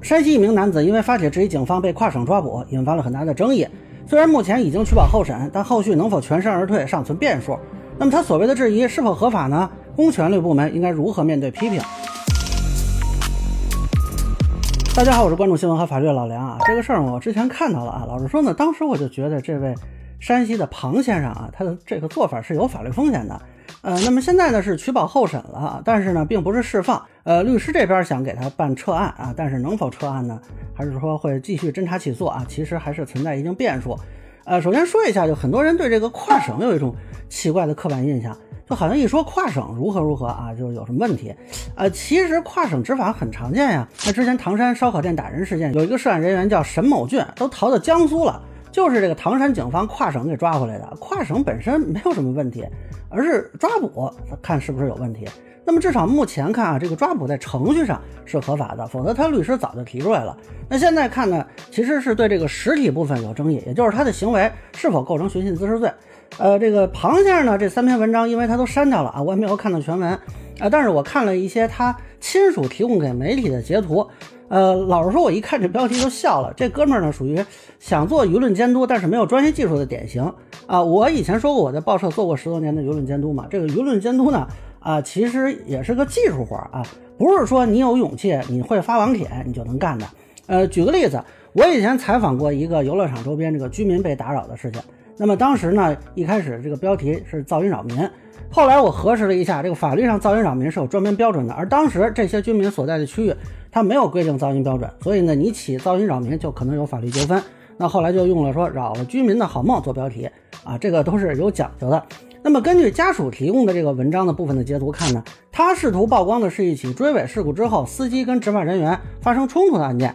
山西一名男子因为发帖质疑警方被跨省抓捕，引发了很大的争议。虽然目前已经取保候审，但后续能否全身而退尚存变数。那么他所谓的质疑是否合法呢？公权力部门应该如何面对批评？大家好，我是关注新闻和法律的老梁啊。这个事儿我之前看到了啊，老实说呢，当时我就觉得这位山西的庞先生啊，他的这个做法是有法律风险的。呃，那么现在呢是取保候审了，但是呢并不是释放。呃，律师这边想给他办撤案啊，但是能否撤案呢？还是说会继续侦查起诉啊？其实还是存在一定变数。呃，首先说一下，就很多人对这个跨省有一种奇怪的刻板印象，就好像一说跨省如何如何啊，就有什么问题。呃，其实跨省执法很常见呀。那之前唐山烧烤店打人事件，有一个涉案人员叫沈某俊，都逃到江苏了。就是这个唐山警方跨省给抓回来的，跨省本身没有什么问题，而是抓捕看是不是有问题。那么至少目前看啊，这个抓捕在程序上是合法的，否则他律师早就提出来了。那现在看呢，其实是对这个实体部分有争议，也就是他的行为是否构成寻衅滋事罪。呃，这个庞先生呢，这三篇文章因为他都删掉了啊，我也没有看到全文啊，但是我看了一些他亲属提供给媒体的截图。呃，老实说，我一看这标题就笑了。这哥们儿呢，属于想做舆论监督，但是没有专业技术的典型啊。我以前说过，我在报社做过十多年的舆论监督嘛。这个舆论监督呢，啊，其实也是个技术活啊，不是说你有勇气，你会发网帖，你就能干的。呃，举个例子，我以前采访过一个游乐场周边这个居民被打扰的事情。那么当时呢，一开始这个标题是噪音扰民，后来我核实了一下，这个法律上噪音扰民是有专门标准的，而当时这些居民所在的区域。它没有规定噪音标准，所以呢，你起噪音扰民就可能有法律纠纷。那后来就用了说扰了居民的好梦做标题啊，这个都是有讲究的。那么根据家属提供的这个文章的部分的截图看呢，他试图曝光的是一起追尾事故之后，司机跟执法人员发生冲突的案件，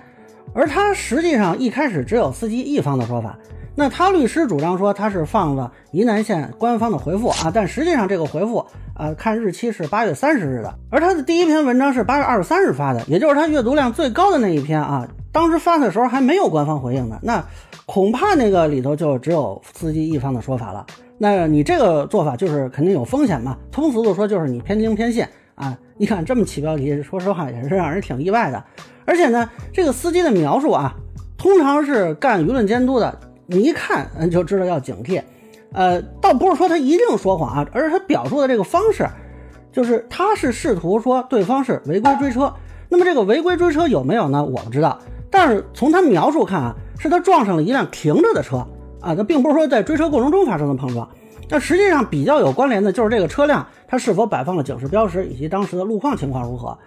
而他实际上一开始只有司机一方的说法。那他律师主张说他是放了沂南县官方的回复啊，但实际上这个回复啊，看日期是八月三十日的，而他的第一篇文章是八月二十三日发的，也就是他阅读量最高的那一篇啊，当时发的时候还没有官方回应呢，那恐怕那个里头就只有司机一方的说法了。那你这个做法就是肯定有风险嘛，通俗的说就是你偏听偏信啊。你看这么起标题，说实话也是让人挺意外的。而且呢，这个司机的描述啊，通常是干舆论监督的。你一看，嗯，就知道要警惕，呃，倒不是说他一定说谎啊，而是他表述的这个方式，就是他是试图说对方是违规追车。那么这个违规追车有没有呢？我不知道，但是从他描述看啊，是他撞上了一辆停着的车啊，那并不是说在追车过程中发生的碰撞。那实际上比较有关联的就是这个车辆它是否摆放了警示标识，以及当时的路况情况如何，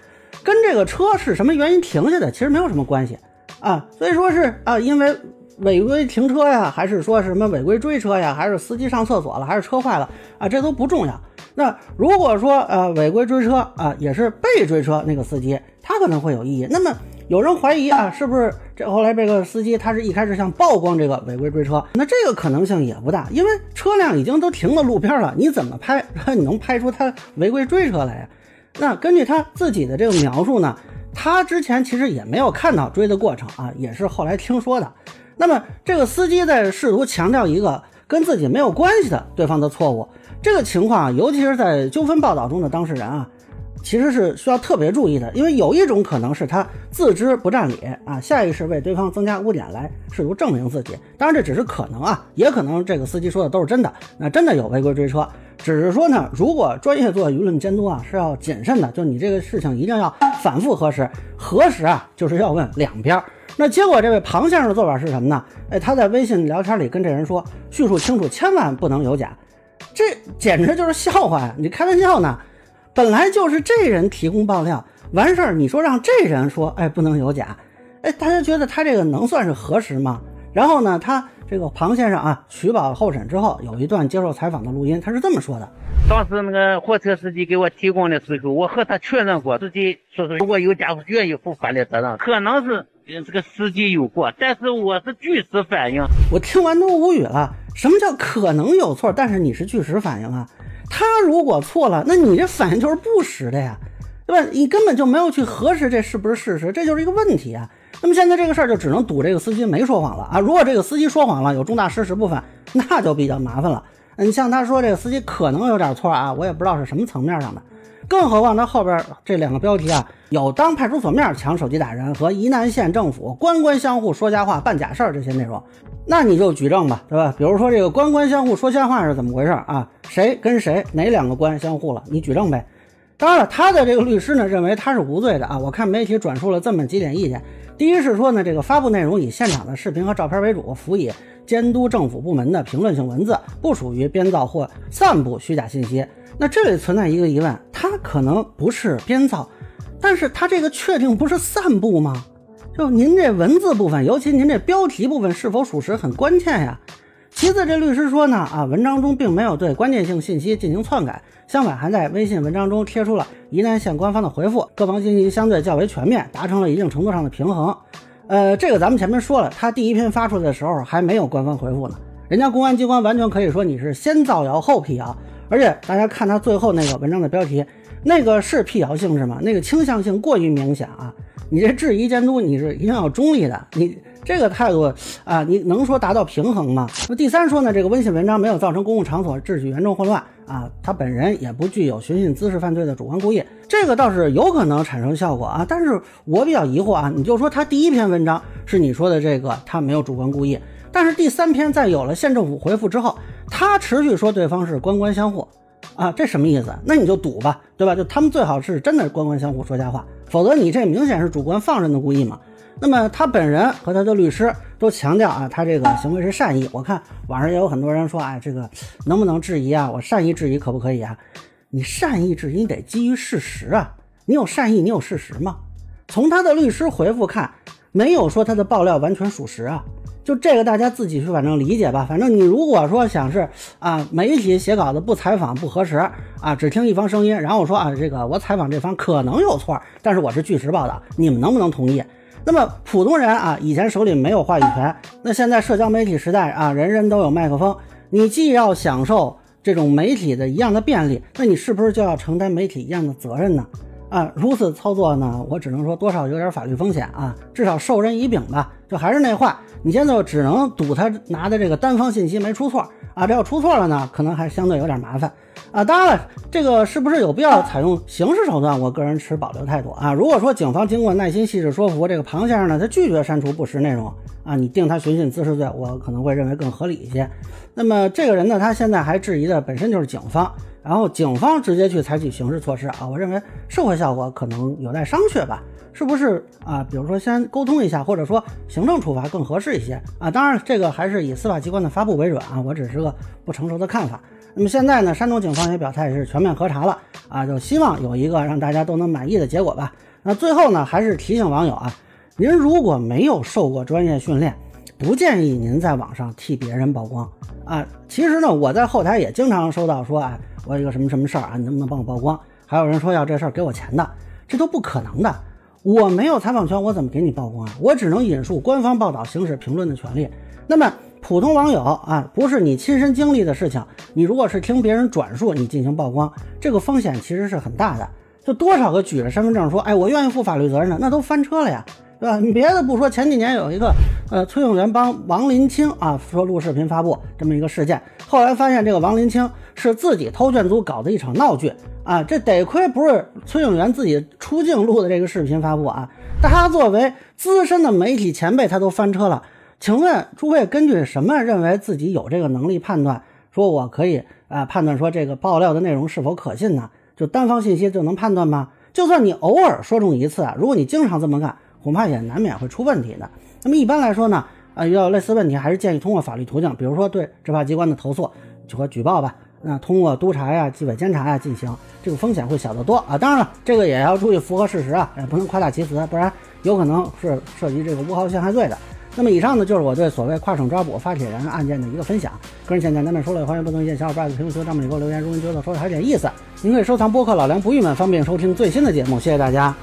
跟这个车是什么原因停下的其实没有什么关系啊。所以说是啊，因为。违规停车呀，还是说什么违规追车呀，还是司机上厕所了，还是车坏了啊？这都不重要。那如果说呃违规追车啊，也是被追车那个司机，他可能会有异议。那么有人怀疑啊，是不是这后来这个司机他是一开始想曝光这个违规追车？那这个可能性也不大，因为车辆已经都停到路边了，你怎么拍 你能拍出他违规追车来呀？那根据他自己的这个描述呢，他之前其实也没有看到追的过程啊，也是后来听说的。那么，这个司机在试图强调一个跟自己没有关系的对方的错误，这个情况，尤其是在纠纷报道中的当事人啊，其实是需要特别注意的，因为有一种可能是他自知不占理啊，下意识为对方增加污点来试图证明自己。当然，这只是可能啊，也可能这个司机说的都是真的，那真的有违规追车。只是说呢，如果专业做舆论监督啊，是要谨慎的，就你这个事情一定要反复核实，核实啊，就是要问两边。那结果，这位庞先生的做法是什么呢？哎，他在微信聊天里跟这人说，叙述清楚，千万不能有假。这简直就是笑话呀！你开玩笑呢？本来就是这人提供爆料，完事儿你说让这人说，哎，不能有假。哎，大家觉得他这个能算是核实吗？然后呢，他这个庞先生啊，取保候审之后，有一段接受采访的录音，他是这么说的：当时那个货车司机给我提供的时候，我和他确认过，司机说是如果有假，愿意负法律责任，可能是。这个司机有过，但是我是据实反映。我听完都无语了。什么叫可能有错？但是你是据实反映啊？他如果错了，那你这反应就是不实的呀，对吧？你根本就没有去核实这是不是事实，这就是一个问题啊。那么现在这个事儿就只能赌这个司机没说谎了啊。如果这个司机说谎了，有重大事实部分，那就比较麻烦了。嗯，像他说这个司机可能有点错啊，我也不知道是什么层面上的。更何况他后边这两个标题啊，有当派出所面抢手机打人和沂南县政府官官相护说瞎话办假事儿这些内容，那你就举证吧，对吧？比如说这个官官相护说瞎话是怎么回事啊？谁跟谁哪两个官相护了？你举证呗。当然了，他的这个律师呢认为他是无罪的啊。我看媒体转述了这么几点意见：第一是说呢，这个发布内容以现场的视频和照片为主，辅以监督政府部门的评论性文字，不属于编造或散布虚假信息。那这里存在一个疑问，他可能不是编造，但是他这个确定不是散布吗？就您这文字部分，尤其您这标题部分是否属实很关键呀。其次，这律师说呢，啊，文章中并没有对关键性信息进行篡改，相反还在微信文章中贴出了宜南县官方的回复，各方信息相对较为全面，达成了一定程度上的平衡。呃，这个咱们前面说了，他第一篇发出来的时候还没有官方回复呢，人家公安机关完全可以说你是先造谣后辟谣，而且大家看他最后那个文章的标题，那个是辟谣性质吗？那个倾向性过于明显啊！你这质疑监督，你是一定要中立的，你。这个态度啊，你能说达到平衡吗？那么第三说呢，这个微信文章没有造成公共场所秩序严重混乱啊，他本人也不具有寻衅滋事犯罪的主观故意，这个倒是有可能产生效果啊。但是我比较疑惑啊，你就说他第一篇文章是你说的这个，他没有主观故意，但是第三篇在有了县政府回复之后，他持续说对方是官官相护啊，这什么意思？那你就赌吧，对吧？就他们最好是真的官官相护说瞎话，否则你这明显是主观放任的故意嘛。那么他本人和他的律师都强调啊，他这个行为是善意。我看网上也有很多人说，哎，这个能不能质疑啊？我善意质疑可不可以啊？你善意质疑得基于事实啊，你有善意，你有事实吗？从他的律师回复看，没有说他的爆料完全属实啊。就这个大家自己去反正理解吧。反正你如果说想是啊，媒体写稿子不采访不核实啊，只听一方声音，然后说啊，这个我采访这方可能有错，但是我是据实报道，你们能不能同意？那么普通人啊，以前手里没有话语权，那现在社交媒体时代啊，人人都有麦克风，你既要享受这种媒体的一样的便利，那你是不是就要承担媒体一样的责任呢？啊，如此操作呢，我只能说多少有点法律风险啊，至少授人以柄吧。就还是那话，你现在只能赌他拿的这个单方信息没出错啊，这要出错了呢，可能还相对有点麻烦。啊，当然了，这个是不是有必要采用刑事手段？我个人持保留态度啊。如果说警方经过耐心细致说服这个庞先生呢，他拒绝删除不实内容啊，你定他寻衅滋事罪，我可能会认为更合理一些。那么这个人呢，他现在还质疑的本身就是警方，然后警方直接去采取刑事措施啊，我认为社会效果可能有待商榷吧。是不是啊？比如说先沟通一下，或者说行政处罚更合适一些啊？当然，这个还是以司法机关的发布为准啊。我只是个不成熟的看法。那么现在呢，山东警方也表态是全面核查了啊，就希望有一个让大家都能满意的结果吧。那最后呢，还是提醒网友啊，您如果没有受过专业训练，不建议您在网上替别人曝光啊。其实呢，我在后台也经常收到说，啊，我有一个什么什么事儿啊，你能不能帮我曝光？还有人说要这事儿给我钱的，这都不可能的。我没有采访权，我怎么给你曝光啊？我只能引述官方报道，行使评论的权利。那么。普通网友啊，不是你亲身经历的事情，你如果是听别人转述，你进行曝光，这个风险其实是很大的。就多少个举着身份证说，哎，我愿意负法律责任的，那都翻车了呀，对吧？你别的不说，前几年有一个呃崔永元帮王林清啊说录视频发布这么一个事件，后来发现这个王林清是自己偷卷宗搞的一场闹剧啊，这得亏不是崔永元自己出镜录的这个视频发布啊，他作为资深的媒体前辈，他都翻车了。请问诸位，根据什么认为自己有这个能力判断，说我可以啊判断说这个爆料的内容是否可信呢？就单方信息就能判断吗？就算你偶尔说中一次啊，如果你经常这么干，恐怕也难免会出问题的。那么一般来说呢，啊遇到类似问题，还是建议通过法律途径，比如说对执法机关的投诉和举报吧。那通过督查呀、纪委监察呀进行，这个风险会小得多啊。当然了，这个也要注意符合事实啊，也不能夸大其词，不然有可能是涉及这个诬告陷害罪的。那么以上呢，就是我对所谓跨省抓捕发帖人案件的一个分享。个人浅见难免说了，欢迎不同意见小伙伴在评论区弹幕里给我留言。如果您觉得说的还有点意思，您可以收藏播客老梁不郁闷，方便收听最新的节目。谢谢大家。